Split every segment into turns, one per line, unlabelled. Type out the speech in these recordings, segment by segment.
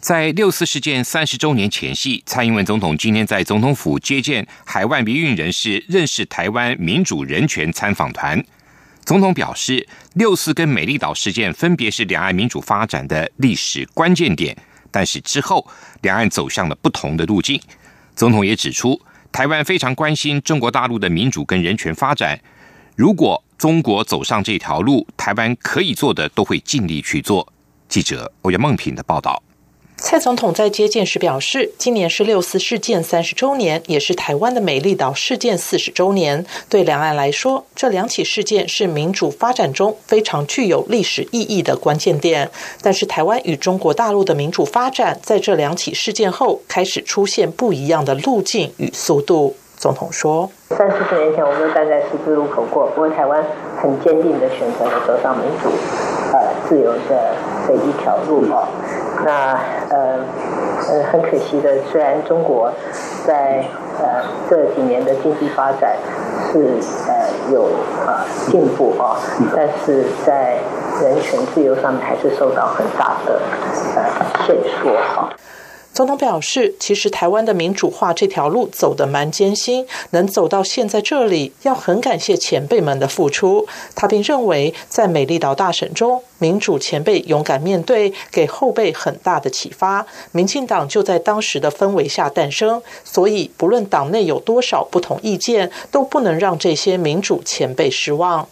在六四事件三十周年前夕，蔡英文总统今天在总统府接见海外民运人士，认识台湾民主人权参访团。总统表示，六四跟美丽岛事件分别是两岸民主发展的历史关键点，但是之后两岸走向了不同的路径。总统也指出，台湾非常关心中国大陆的民主跟人权发展。如果中国走上这条路，台湾可以做的都会尽力去做。记者欧阳梦平的报道。
蔡总统在接见时表示，今年是六四事件三十周年，也是台湾的美丽岛事件四十周年。对两岸来说，这两起事件是民主发展中非常具有历史意义的关键点。但是，台湾与中国大陆的民主发展在这两起事件后，开始出现不一样的路径与速度。总统说：“
三四十年前，我们都站在十字路口过，不过台湾很坚定的选择了走上民主、呃自由的这一条路啊。那呃呃，很可惜的，虽然中国在呃这几年的经济发展是呃有呃进步啊，但是在人权自由上面还是受到很大的呃限缩哈。”
总统表示，其实台湾的民主化这条路走得蛮艰辛，能走到现在这里，要很感谢前辈们的付出。他并认为，在美丽岛大审中，民主前辈勇敢面对，给后辈很大的启发。民进党就在当时的氛围下诞生，所以不论党内有多少不同意见，都不能让这些民主前辈失望。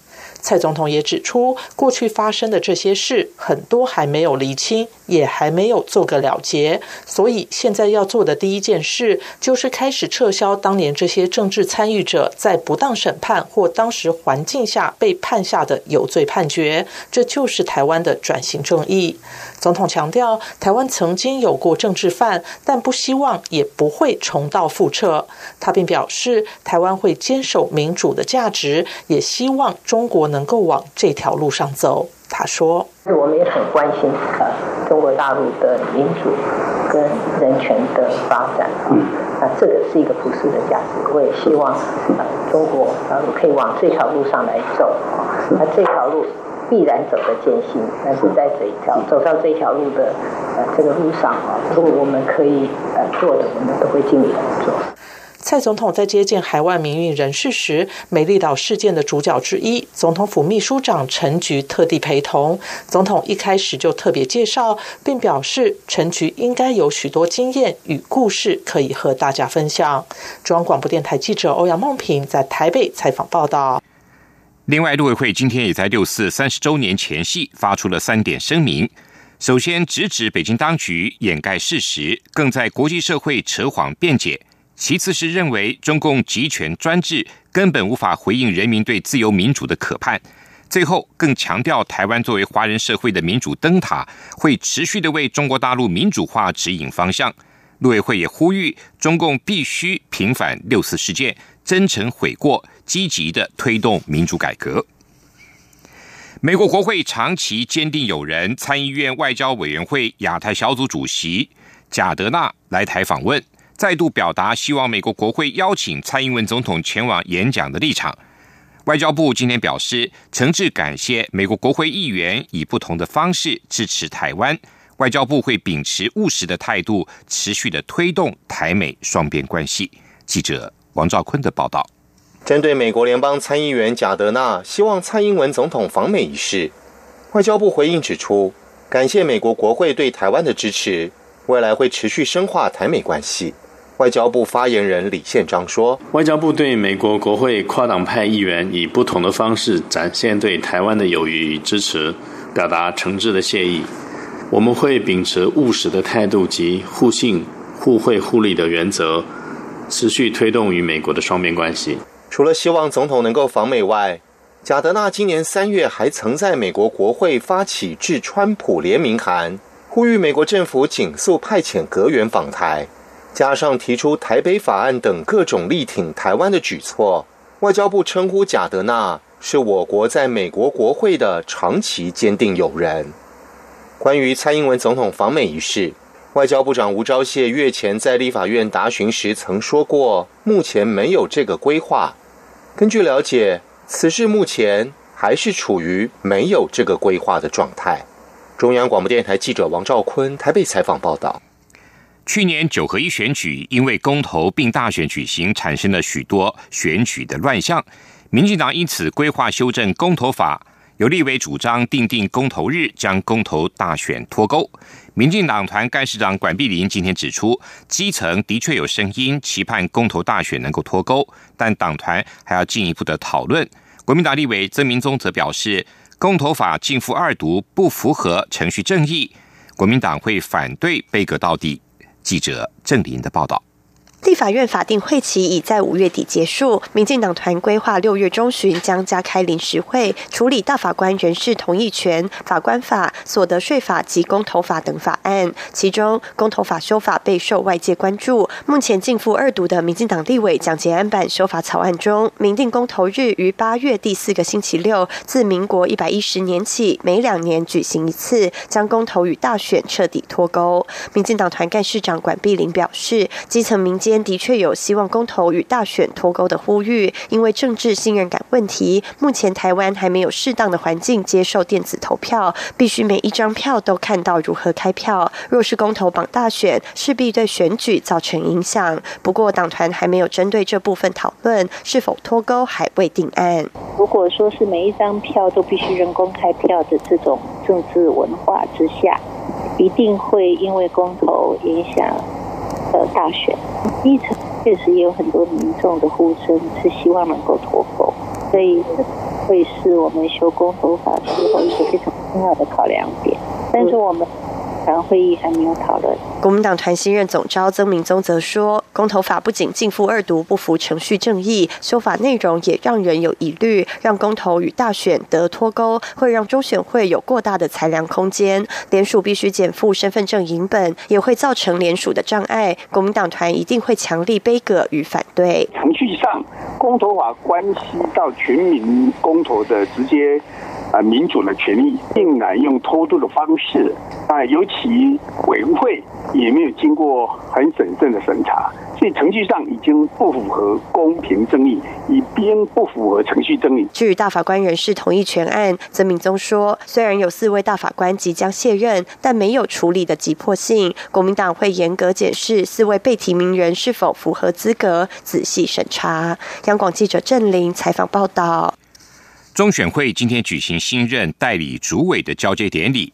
蔡总统也指出，过去发生的这些事，很多还没有厘清，也还没有做个了结。所以，现在要做的第一件事，就是开始撤销当年这些政治参与者在不当审判或当时环境下被判下的有罪判决。这就是台湾的转型正义。总统强调，台湾曾经有过政治犯，但不希望也不会重蹈覆辙。他并表示，台湾会坚守民主的价值，也希望中国能够往这条路上走。他说：“
我们也很关心呃中国大陆的民主跟人权的发展啊，那这个是一个普世的价值。我也希望呃中国大陆可以往这条路上来走啊，那这条路。”必然走得艰辛，但是在这一条走上这条路的呃这个路上啊，如果我们可以呃做的，我们都会尽力来做。
蔡总统在接见海外民运人士时，美丽岛事件的主角之一，总统府秘书长陈菊特地陪同。总统一开始就特别介绍，并表示陈菊应该有许多经验与故事可以和大家分享。中央广播电台记者欧阳梦平在台北采访报道。
另外，陆委会今天也在六四三十周年前夕发出了三点声明。首先，直指北京当局掩盖事实，更在国际社会扯谎辩解；其次是认为中共集权专制根本无法回应人民对自由民主的渴盼；最后，更强调台湾作为华人社会的民主灯塔，会持续的为中国大陆民主化指引方向。陆委会也呼吁中共必须平反六四事件，真诚悔过。积极的推动民主改革。美国国会长期坚定友人参议院外交委员会亚太小组主席贾德纳来台访问，再度表达希望美国国会邀请蔡英文总统前往演讲的立场。外交部今天表示，诚挚感谢美国国会议员以不同的方式支持台湾，外交部会秉持务实的态度，持续的推动台美双边关系。记者王兆坤的报道。
针对美国联邦参议员贾德纳希望蔡英文总统访美一事，外交部回应指出，感谢美国国会对台湾的支持，未来会持续深化台美关系。外交部发言人李宪章说：“
外交部对美国国会跨党派议员以不同的方式展现对台湾的友谊与支持，表达诚挚的谢意。我们会秉持务实的态度及互信、互惠、互利的原则，持续推动与美国的双边关系。”
除了希望总统能够访美外，贾德纳今年三月还曾在美国国会发起致川普联名函，呼吁美国政府紧速派遣阁员访台，加上提出台北法案等各种力挺台湾的举措。外交部称呼贾德纳是我国在美国国会的长期坚定友人。关于蔡英文总统访美一事，外交部长吴钊燮月前在立法院答询时曾说过，目前没有这个规划。根据了解，此事目前还是处于没有这个规划的状态。中央广播电台记者王兆坤台北采访报道。
去年九合一选举因为公投并大选举行，产生了许多选举的乱象。民进党因此规划修正公投法。有立委主张定定公投日，将公投大选脱钩。民进党团干事长管碧林今天指出，基层的确有声音期盼公投大选能够脱钩，但党团还要进一步的讨论。国民党立委曾明宗则表示，公投法进赴二读不符合程序正义，国民党会反对背阁到底。记者郑林的报道。
立法院法定会期已在五月底结束，民进党团规划六月中旬将加开临时会，处理大法官人事同意权、法官法、所得税法及公投法等法案。其中，公投法修法备受外界关注。目前进赴二读的民进党立委蒋捷安版修法草案中，明定公投日于八月第四个星期六，自民国一百一十年起每两年举行一次，将公投与大选彻底脱钩。民进党团干事长管碧玲表示，基层民间。的确有希望公投与大选脱钩的呼吁，因为政治信任感问题，目前台湾还没有适当的环境接受电子投票，必须每一张票都看到如何开票。若是公投绑大选，势必对选举造成影响。不过党团还没有针对这部分讨论，是否脱钩还未定案。
如果说是每一张票都必须人工开票的这种政治文化之下，一定会因为公投影响。呃，大选，一层确实也有很多民众的呼声，是希望能够脱钩，所以会是我们修公投法之后一个非常重要的考量点。但是我们。常会议还没有讨论。
国民党团新任总召曾明宗则说，公投法不仅进赴二读不符程序正义，修法内容也让人有疑虑，让公投与大选得脱钩，会让中选会有过大的裁量空间。联署必须减负身份证影本，也会造成联署的障碍。国民党团一定会强力背戈与反对。
程序上，公投法关系到全民公投的直接。啊，民主的权利竟然用偷渡的方式啊，尤其委员会也没有经过很审慎的审查，所以程序上已经不符合公平正义，已边不符合程序正义。
据大法官人事同意全案，曾敏宗说，虽然有四位大法官即将卸任，但没有处理的急迫性，国民党会严格检视四位被提名人是否符合资格，仔细审查。央广记者郑玲采访报道。
中选会今天举行新任代理主委的交接典礼，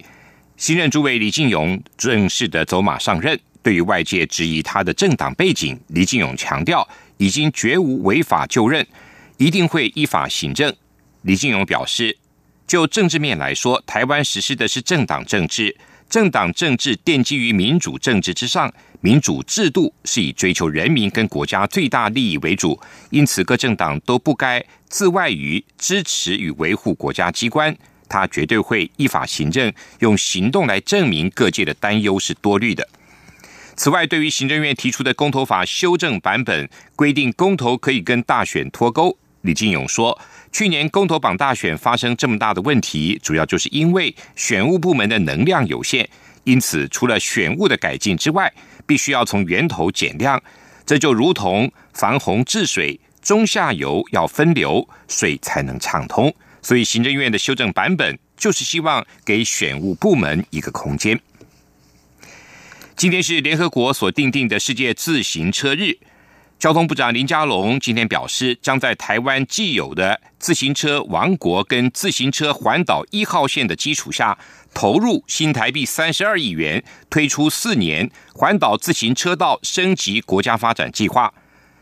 新任主委李进勇正式的走马上任。对于外界质疑他的政党背景，李进勇强调已经绝无违法就任，一定会依法行政。李进勇表示，就政治面来说，台湾实施的是政党政治。政党政治奠基于民主政治之上，民主制度是以追求人民跟国家最大利益为主，因此各政党都不该自外于支持与维护国家机关，他绝对会依法行政，用行动来证明各界的担忧是多虑的。此外，对于行政院提出的公投法修正版本，规定公投可以跟大选脱钩，李进勇说。去年公投榜大选发生这么大的问题，主要就是因为选务部门的能量有限，因此除了选务的改进之外，必须要从源头减量。这就如同防洪治水，中下游要分流，水才能畅通。所以行政院的修正版本就是希望给选务部门一个空间。今天是联合国所定定的世界自行车日。交通部长林佳龙今天表示，将在台湾既有的自行车王国跟自行车环岛一号线的基础下，投入新台币三十二亿元，推出四年环岛自行车道升级国家发展计划，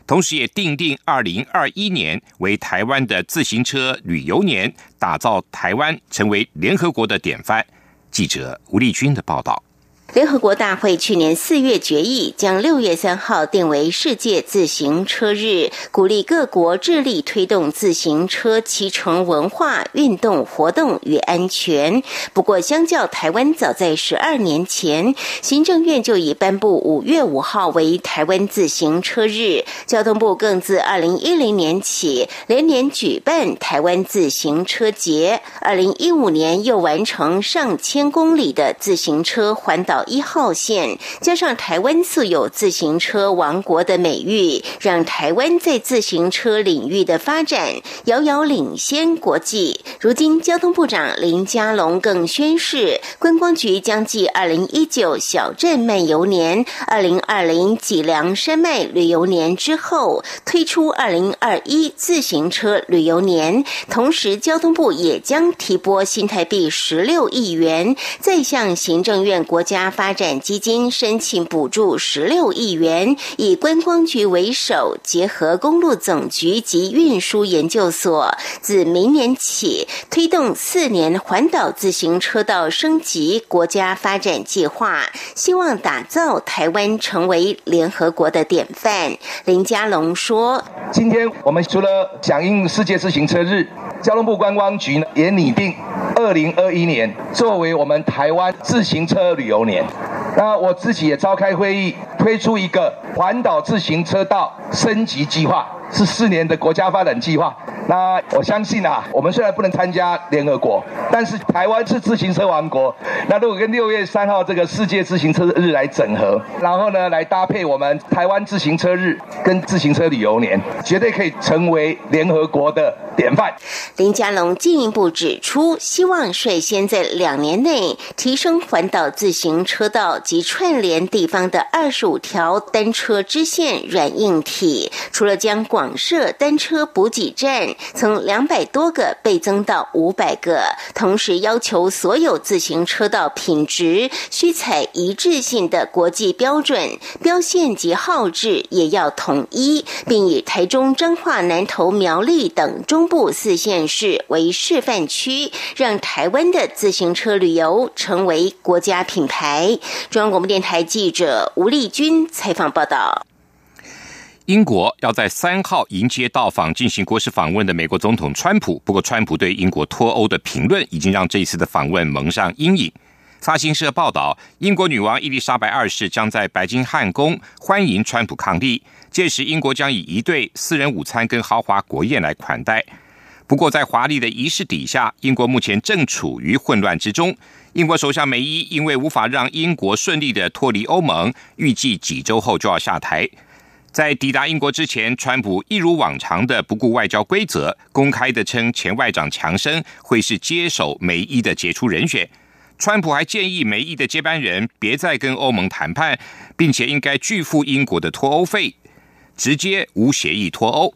同时也定定二零二一年为台湾的自行车旅游年，打造台湾成为联合国的典范。记者吴立军的报道。
联合国大会去年四月决议，将六月三号定为世界自行车日，鼓励各国致力推动自行车骑乘文化、运动活动与安全。不过，相较台湾，早在十二年前，行政院就已颁布五月五号为台湾自行车日，交通部更自二零一零年起连年举办台湾自行车节，二零一五年又完成上千公里的自行车环岛。一号线加上台湾素有自行车王国的美誉，让台湾在自行车领域的发展遥遥领先国际。如今，交通部长林佳龙更宣示，观光局将继二零一九小镇漫游年、二零二零脊梁山脉旅游年之后，推出二零二一自行车旅游年。同时，交通部也将提拨新台币十六亿元，再向行政院国家。发展基金申请补助十六亿元，以观光局为首，结合公路总局及运输研究所，自明年起推动四年环岛自行车道升级国家发展计划，希望打造台湾成为联合国的典范。林佳龙说：“
今天我们除了响应世界自行车日。”交通部观光局也拟定二零二一年作为我们台湾自行车旅游年，那我自己也召开会议，推出一个环岛自行车道升级计划，是四年的国家发展计划。那我相信啊，我们虽然不能参加联合国，但是台湾是自行车王国。那如果跟六月三号这个世界自行车日来整合，然后呢来搭配我们台湾自行车日跟自行车旅游年，绝对可以成为联合国的典范。
林佳龙进一步指出，希望率先在两年内提升环岛自行车道及串联地方的二十五五条单车支线软硬体，除了将广设单车补给站。从两百多个倍增到五百个，同时要求所有自行车道品质需采一致性的国际标准，标线及号志也要统一，并以台中、彰化、南投、苗栗等中部四县市为示范区，让台湾的自行车旅游成为国家品牌。中央广播电台记者吴丽君采访报道。
英国要在三号迎接到访进行国事访问的美国总统川普，不过川普对英国脱欧的评论已经让这一次的访问蒙上阴影。发行社报道，英国女王伊丽莎白二世将在白金汉宫欢迎川普抗议，届时英国将以一对私人午餐跟豪华国宴来款待。不过，在华丽的仪式底下，英国目前正处于混乱之中。英国首相梅伊因为无法让英国顺利的脱离欧盟，预计几周后就要下台。在抵达英国之前，川普一如往常的不顾外交规则，公开的称前外长强生会是接手梅伊的杰出人选。川普还建议梅伊的接班人别再跟欧盟谈判，并且应该拒付英国的脱欧费，直接无协议脱欧。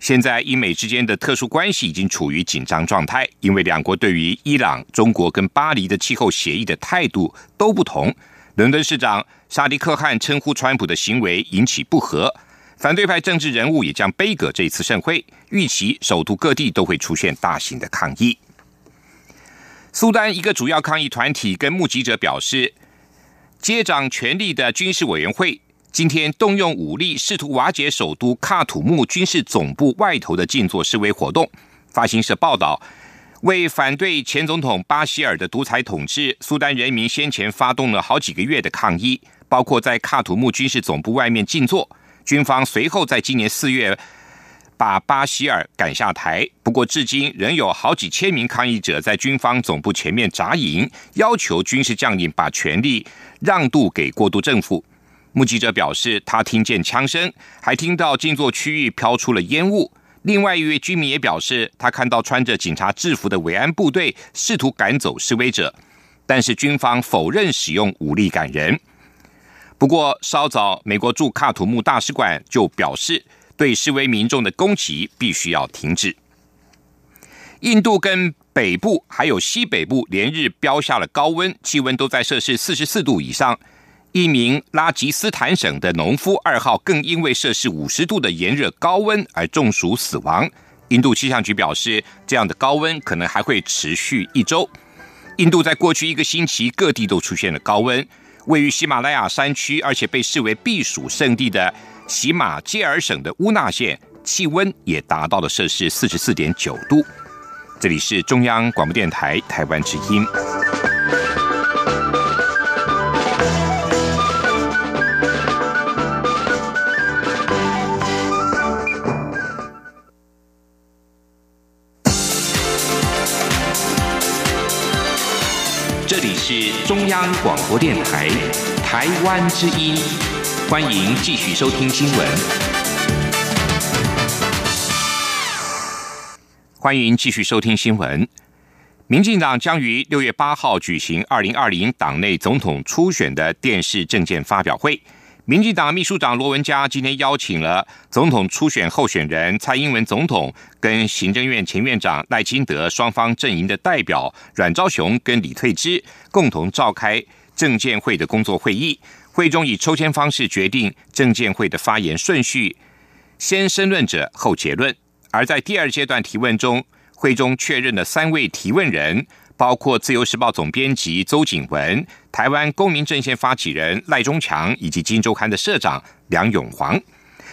现在英美之间的特殊关系已经处于紧张状态，因为两国对于伊朗、中国跟巴黎的气候协议的态度都不同。伦敦市长。沙迪克汗称呼川普的行为引起不和，反对派政治人物也将背葛这次盛会，预期首都各地都会出现大型的抗议。苏丹一个主要抗议团体跟目击者表示，接掌权力的军事委员会今天动用武力，试图瓦解首都喀土穆军事总部外头的静坐示威活动。发行社报道。为反对前总统巴希尔的独裁统治，苏丹人民先前发动了好几个月的抗议，包括在喀土穆军事总部外面静坐。军方随后在今年四月把巴希尔赶下台，不过至今仍有好几千名抗议者在军方总部前面扎营，要求军事将领把权力让渡给过渡政府。目击者表示，他听见枪声，还听到静坐区域飘出了烟雾。另外一位居民也表示，他看到穿着警察制服的维安部队试图赶走示威者，但是军方否认使用武力赶人。不过，稍早，美国驻喀土穆大使馆就表示，对示威民众的攻击必须要停止。印度跟北部还有西北部连日飙下了高温，气温都在摄氏四十四度以上。一名拉吉斯坦省的农夫二号更因为摄氏五十度的炎热高温而中暑死亡。印度气象局表示，这样的高温可能还会持续一周。印度在过去一个星期各地都出现了高温，位于喜马拉雅山区，而且被视为避暑胜地的喜马偕尔省的乌纳县，气温也达到了摄氏四十四点九度。这里是中央广播电台台湾之音。是中央广播电台台湾之音，欢迎继续收听新闻。欢迎继续收听新闻。民进党将于六月八号举行二零二零党内总统初选的电视政见发表会。民进党秘书长罗文嘉今天邀请了总统初选候选人蔡英文总统跟行政院前院长赖清德双方阵营的代表阮昭雄跟李退之共同召开政见会的工作会议。会中以抽签方式决定政见会的发言顺序，先申论者后结论。而在第二阶段提问中，会中确认了三位提问人。包括自由时报总编辑邹景文、台湾公民阵线发起人赖中强以及金周刊的社长梁永煌。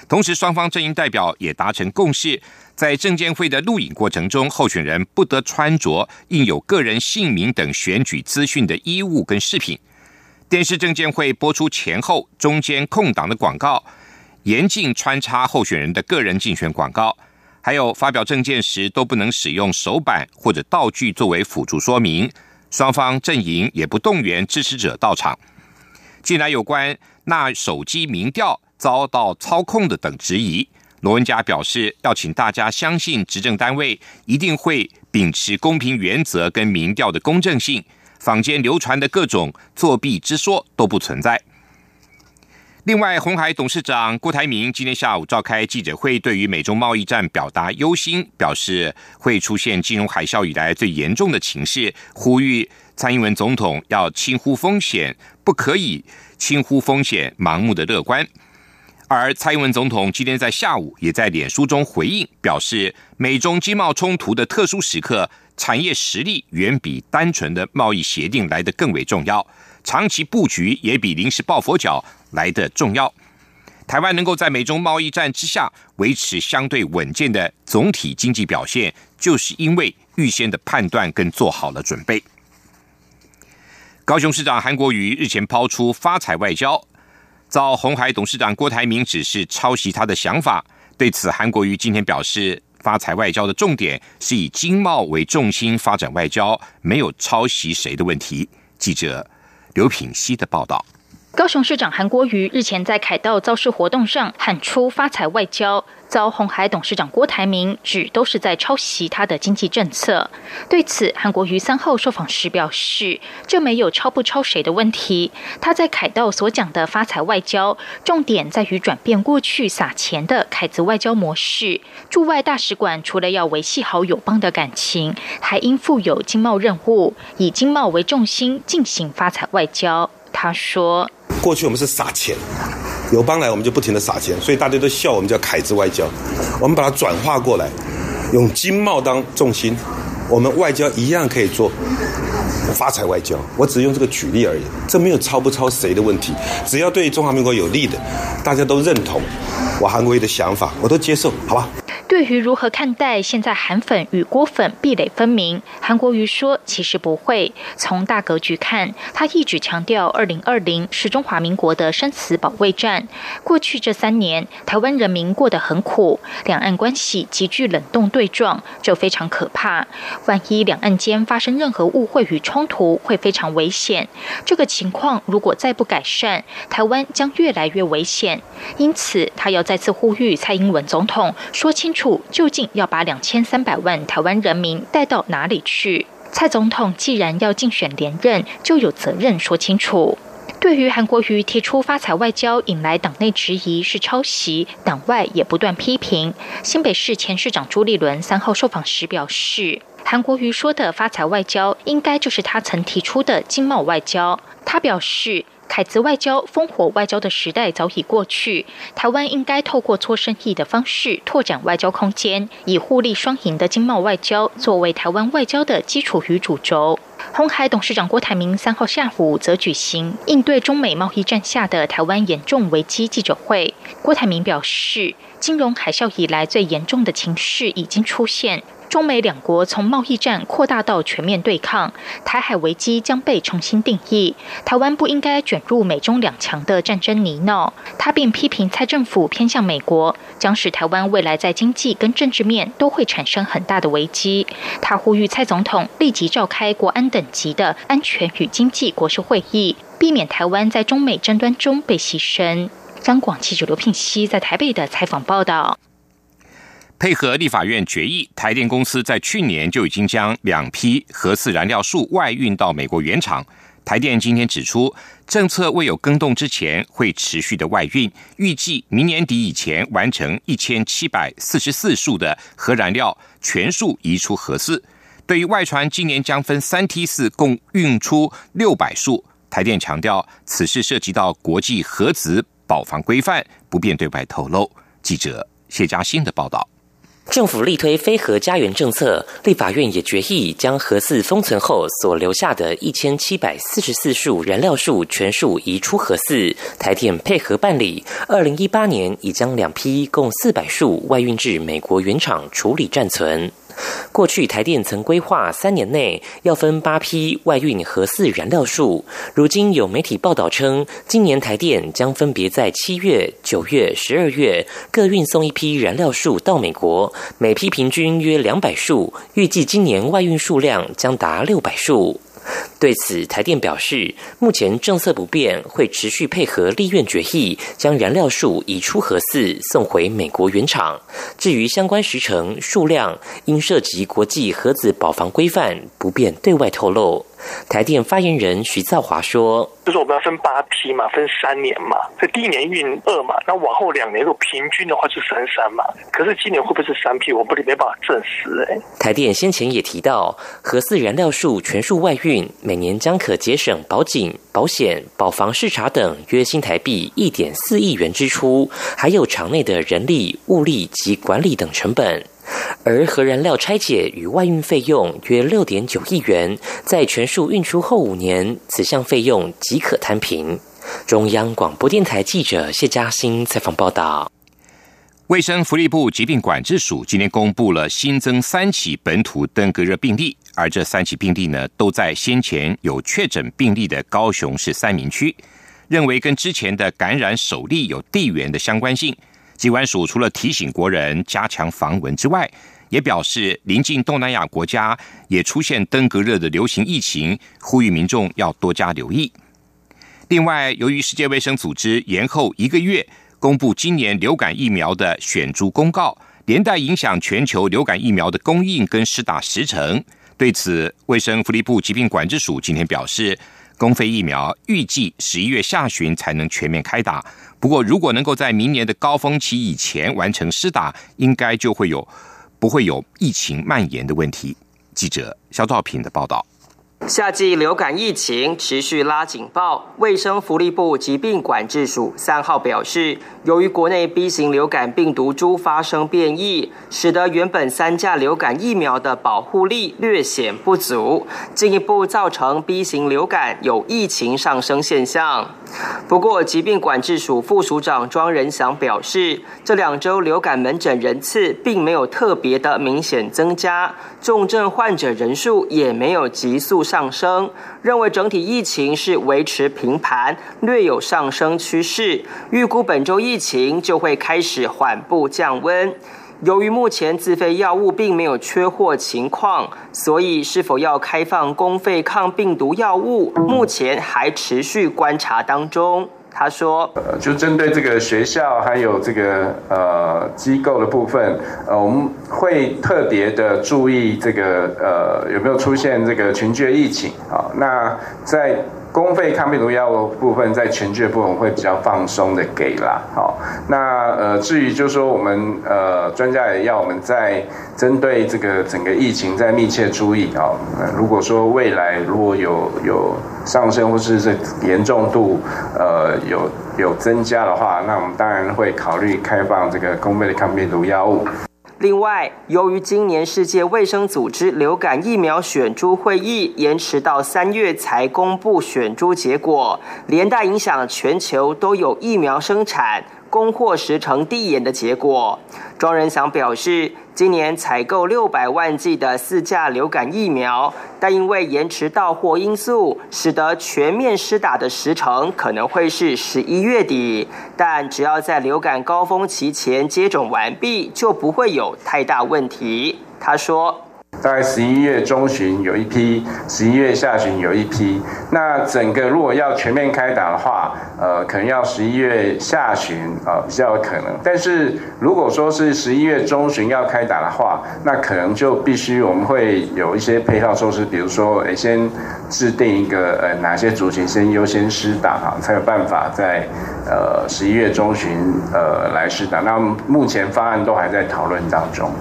同时，双方阵营代表也达成共识，在证监会的录影过程中，候选人不得穿着印有个人姓名等选举资讯的衣物跟饰品。电视证监会播出前后中间空档的广告，严禁穿插候选人的个人竞选广告。还有发表证件时都不能使用手板或者道具作为辅助说明，双方阵营也不动员支持者到场。近来有关那手机民调遭到操控的等质疑，罗文嘉表示要请大家相信执政单位一定会秉持公平原则跟民调的公正性，坊间流传的各种作弊之说都不存在。另外，红海董事长郭台铭今天下午召开记者会，对于美中贸易战表达忧心，表示会出现金融海啸以来最严重的情势，呼吁蔡英文总统要轻忽风险，不可以轻忽风险，盲目的乐观。而蔡英文总统今天在下午也在脸书中回应，表示美中经贸冲突的特殊时刻，产业实力远比单纯的贸易协定来得更为重要。长期布局也比临时抱佛脚来的重要。台湾能够在美中贸易战之下维持相对稳健的总体经济表现，就是因为预先的判断跟做好了准备。高雄市长韩国瑜日前抛出发财外交，遭红海董事长郭台铭指示抄袭他的想法。对此，韩国瑜今天表示，发财外交的重点是以经贸为重心发展外交，没有抄袭谁的问题。记者。刘品熙的报道：
高雄市长韩国瑜日前在凯道造势活动上喊出“发财外交”，遭红海董事长郭台铭指都是在抄袭他的经济政策。对此，韩国瑜三号受访时表示，这没有抄不抄谁的问题。他在凯道所讲的“发财外交”，重点在于转变过去撒钱的凯子外交模式。驻外大使馆除了要维系好友邦的感情，还应负有经贸任务，以经贸为重心进行发财外交。他说：“
过去我们是撒钱，友邦来我们就不停的撒钱，所以大家都笑我们叫凯子外交。我们把它转化过来，用经贸当重心，我们外交一样可以做发财外交。我只用这个举例而已，这没有抄不抄谁的问题，只要对中华民国有利的，大家都认同我韩国瑜的想法，我都接受，好吧？”
对于如何看待现在韩粉与郭粉壁垒分明，韩国瑜说：“其实不会。从大格局看，他一直强调，二零二零是中华民国的生死保卫战。过去这三年，台湾人民过得很苦，两岸关系急剧冷冻对撞，这非常可怕。万一两岸间发生任何误会与冲突，会非常危险。这个情况如果再不改善，台湾将越来越危险。因此，他要再次呼吁蔡英文总统说清楚。”究竟要把两千三百万台湾人民带到哪里去？蔡总统既然要竞选连任，就有责任说清楚。对于韩国瑜提出发财外交引来党内质疑是抄袭，党外也不断批评。新北市前市长朱立伦三号受访时表示，韩国瑜说的发财外交，应该就是他曾提出的经贸外交。他表示。凯兹外交、烽火外交的时代早已过去，台湾应该透过做生意的方式拓展外交空间，以互利双赢的经贸外交作为台湾外交的基础与主轴。红海董事长郭台铭三号下午则举行应对中美贸易战下的台湾严重危机记者会。郭台铭表示，金融海啸以来最严重的情势已经出现。中美两国从贸易战扩大到全面对抗，台海危机将被重新定义。台湾不应该卷入美中两强的战争泥淖。他并批评蔡政府偏向美国，将使台湾未来在经济跟政治面都会产生很大的危机。他呼吁蔡总统立即召开国安等级的安全与经济国事会议，避免台湾在中美争端中被牺牲。张广记者刘聘熙在台北的采访报道。
配合立法院决议，台电公司在去年就已经将两批核四燃料数外运到美国原厂。台电今天指出，政策未有更动之前，会持续的外运，预计明年底以前完成一千七百四十四束的核燃料全数移出核四。对于外传今年将分三梯次共运出六百束，台电强调此事涉及到国际核子保防规范，不便对外透露。记者谢嘉欣的报道。
政府力推非核家园政策，立法院也决议将核四封存后所留下的一千七百四十四束燃料数全数移出核四。台电配合办理，二零一八年已将两批共四百束外运至美国原厂处理暂存。过去台电曾规划三年内要分八批外运核四燃料数，如今有媒体报道称，今年台电将分别在七月、九月、十二月各运送一批燃料数到美国，每批平均约两百束，预计今年外运数量将达六百数。对此，台电表示，目前政策不变，会持续配合立院决议，将燃料数移出核四，送回美国原厂。至于相关时程、数量，因涉及国际核子保防规范，不便对外透露。台电发言人徐兆华说：“
就是我们要分八批嘛，分三年嘛，所以第一年运二嘛，那往后两年如果平均的话就三三嘛。可是今年会不会是三批，我不没办法证实。”哎，
台电先前也提到，核四燃料数全数外运，每年将可节省保警、保险、保房视察等约新台币一点四亿元支出，还有场内的人力、物力及管理等成本。而核燃料拆解与外运费用约六点九亿元，在全数运出后五年，此项费用即可摊平。中央广播电台记者谢嘉欣采访报道。
卫生福利部疾病管制署今天公布了新增三起本土登革热病例，而这三起病例呢，都在先前有确诊病例的高雄市三明区，认为跟之前的感染首例有地缘的相关性。机关署除了提醒国人加强防蚊之外，也表示临近东南亚国家也出现登革热的流行疫情，呼吁民众要多加留意。另外，由于世界卫生组织延后一个月公布今年流感疫苗的选株公告，连带影响全球流感疫苗的供应跟施打时程。对此，卫生福利部疾病管制署今天表示。公费疫苗预计十一月下旬才能全面开打，不过如果能够在明年的高峰期以前完成施打，应该就会有不会有疫情蔓延的问题。记者肖兆平的报道。
夏季流感疫情持续拉警报，卫生福利部疾病管制署三号表示，由于国内 B 型流感病毒株发生变异，使得原本三价流感疫苗的保护力略显不足，进一步造成 B 型流感有疫情上升现象。不过，疾病管制署副署长庄仁祥表示，这两周流感门诊人次并没有特别的明显增加，重症患者人数也没有急速上升，认为整体疫情是维持平盘，略有上升趋势。预估本周疫情就会开始缓步降温。由于目前自费药物并没有缺货情况，所以是否要开放公费抗病毒药物，目前还持续观察当中。他说：“
呃，就针对这个学校还有这个呃机构的部分，呃，我们会特别的注意这个呃有没有出现这个群聚疫情啊。那在公费抗病毒药物部分，在全剧的部分会比较放松的给啦。好，那呃，至于就是说我们呃专家也要我们在针对这个整个疫情在密切注意啊。如果说未来如果有有上升或是这严重度呃有有增加的话，那我们当然会考虑开放这个公费的抗病毒药物。
另外，由于今年世界卫生组织流感疫苗选株会议延迟到三月才公布选株结果，连带影响全球都有疫苗生产。供货时程递延的结果，庄仁祥表示，今年采购六百万剂的四价流感疫苗，但因为延迟到货因素，使得全面施打的时程可能会是十一月底。但只要在流感高峰期前接种完毕，就不会有太大问题。他说。
大概十一月中旬有一批，十一月下旬有一批。那整个如果要全面开打的话，呃，可能要十一月下旬啊比较有可能。但是如果说是十一月中旬要开打的话，那可能就必须我们会有一些配套措施，比如说，诶，先制定一个呃哪些族群先优先施打哈，才有办法在呃十一月中旬呃来施打。那目前方案都还在讨论当中。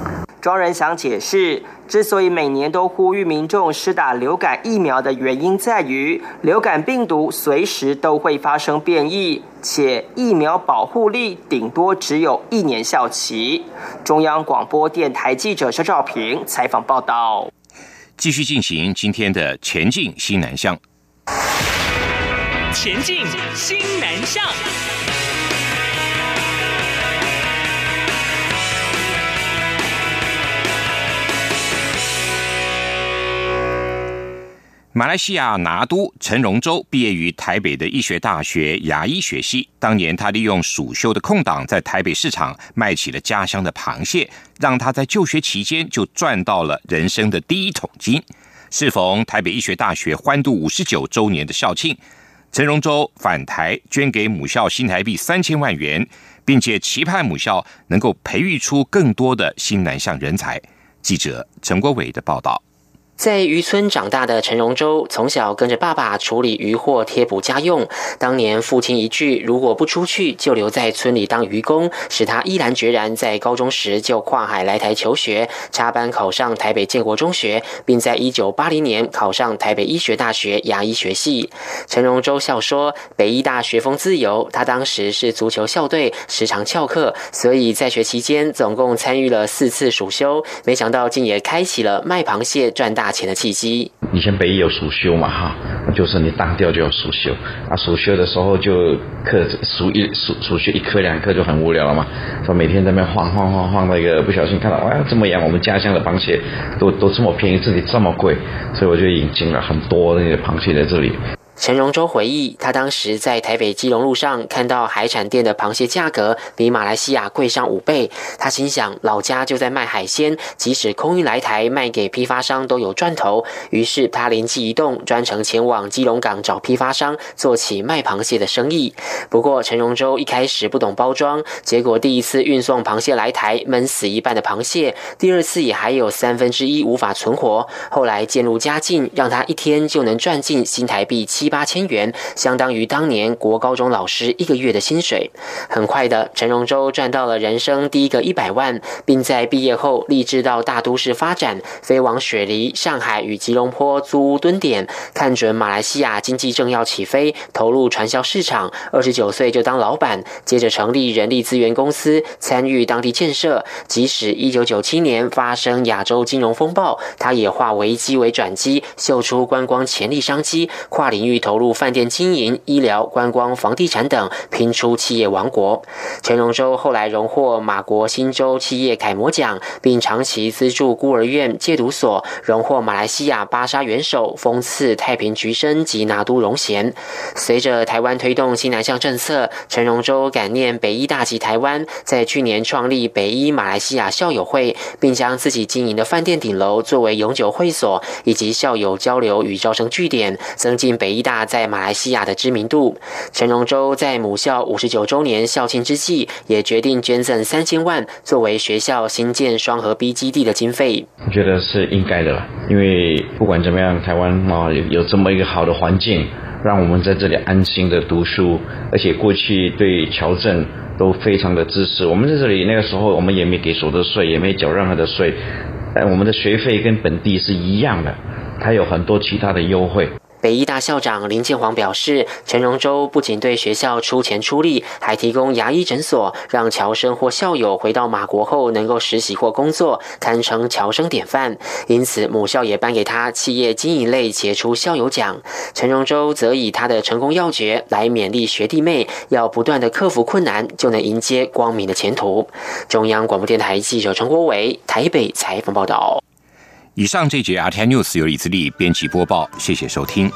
庄仁祥解释，之所以每年都呼吁民众施打流感疫苗的原因在于，流感病毒随时都会发生变异，且疫苗保护力顶多只有一年效期。中央广播电台记者肖兆平采访报道。
继续进行今天的前进新南向。前进新南向。马来西亚拿督陈荣洲毕业于台北的医学大学牙医学系。当年他利用暑休的空档，在台北市场卖起了家乡的螃蟹，让他在就学期间就赚到了人生的第一桶金。适逢台北医学大学欢度五十九周年的校庆，陈荣洲返台捐给母校新台币三千万元，并且期盼母校能够培育出更多的新南向人才。记者陈国伟的报道。
在渔村长大的陈荣洲，从小跟着爸爸处理渔获贴补家用。当年父亲一句“如果不出去，就留在村里当渔工”，使他毅然决然在高中时就跨海来台求学，插班考上台北建国中学，并在一九八零年考上台北医学大学牙医学系。陈荣洲笑说：“北医大学风自由，他当时是足球校队，时常翘课，所以在学期间总共参与了四次暑休。没想到竟也开启了卖螃蟹赚大。”大钱的契机。
以前北野有暑修嘛，哈，就是你当掉就要暑修。啊，暑修的时候就课暑一暑暑休一颗两颗就很无聊了嘛，说每天在那边晃晃晃晃，那个不小心看到，哇，这么远我们家乡的螃蟹都都这么便宜，这里这么贵，所以我就引进了很多那些螃蟹在这里。
陈荣洲回忆，他当时在台北基隆路上看到海产店的螃蟹价格比马来西亚贵上五倍，他心想老家就在卖海鲜，即使空运来台卖给批发商都有赚头。于是他灵机一动，专程前往基隆港找批发商做起卖螃蟹的生意。不过陈荣洲一开始不懂包装，结果第一次运送螃蟹来台闷死一半的螃蟹，第二次也还有三分之一无法存活。后来渐入佳境，让他一天就能赚进新台币七。七八千元，相当于当年国高中老师一个月的薪水。很快的，陈荣洲赚到了人生第一个一百万，并在毕业后立志到大都市发展，飞往雪梨、上海与吉隆坡租屋蹲点。看准马来西亚经济正要起飞，投入传销市场。二十九岁就当老板，接着成立人力资源公司，参与当地建设。即使一九九七年发生亚洲金融风暴，他也化危机为转机，秀出观光潜力商机，跨领域。投入饭店经营、医疗、观光、房地产等，拼出企业王国。陈荣洲后来荣获马国新州企业楷模奖，并长期资助孤儿院、戒毒所，荣获马来西亚巴沙元首封赐太平菊生及拿督荣衔。随着台湾推动新南向政策，陈荣洲感念北医大及台湾，在去年创立北医马来西亚校友会，并将自己经营的饭店顶楼作为永久会所以及校友交流与招生据点，增进北医。大在马来西亚的知名度，陈荣洲在母校五十九周年校庆之际，也决定捐赠三千万作为学校新建双河 B 基地的经费。
我觉得是应该的，因为不管怎么样，台湾啊有有这么一个好的环境。让我们在这里安心的读书，而且过去对侨镇都非常的支持。我们在这里那个时候，我们也没给所得税，也没缴任何的税，但我们的学费跟本地是一样的，它有很多其他的优惠。
北医大校长林建煌表示，陈荣洲不仅对学校出钱出力，还提供牙医诊所，让侨生或校友回到马国后能够实习或工作，堪称侨生典范。因此，母校也颁给他企业经营类杰出校友奖。陈荣洲则以他的成功要诀来勉励学弟妹，要不断的克服困难，就能迎接光明的前途。中央广播电台记者陈国伟台北采访报道。
以上这节《阿天 news》由李自力编辑播报，谢谢收听。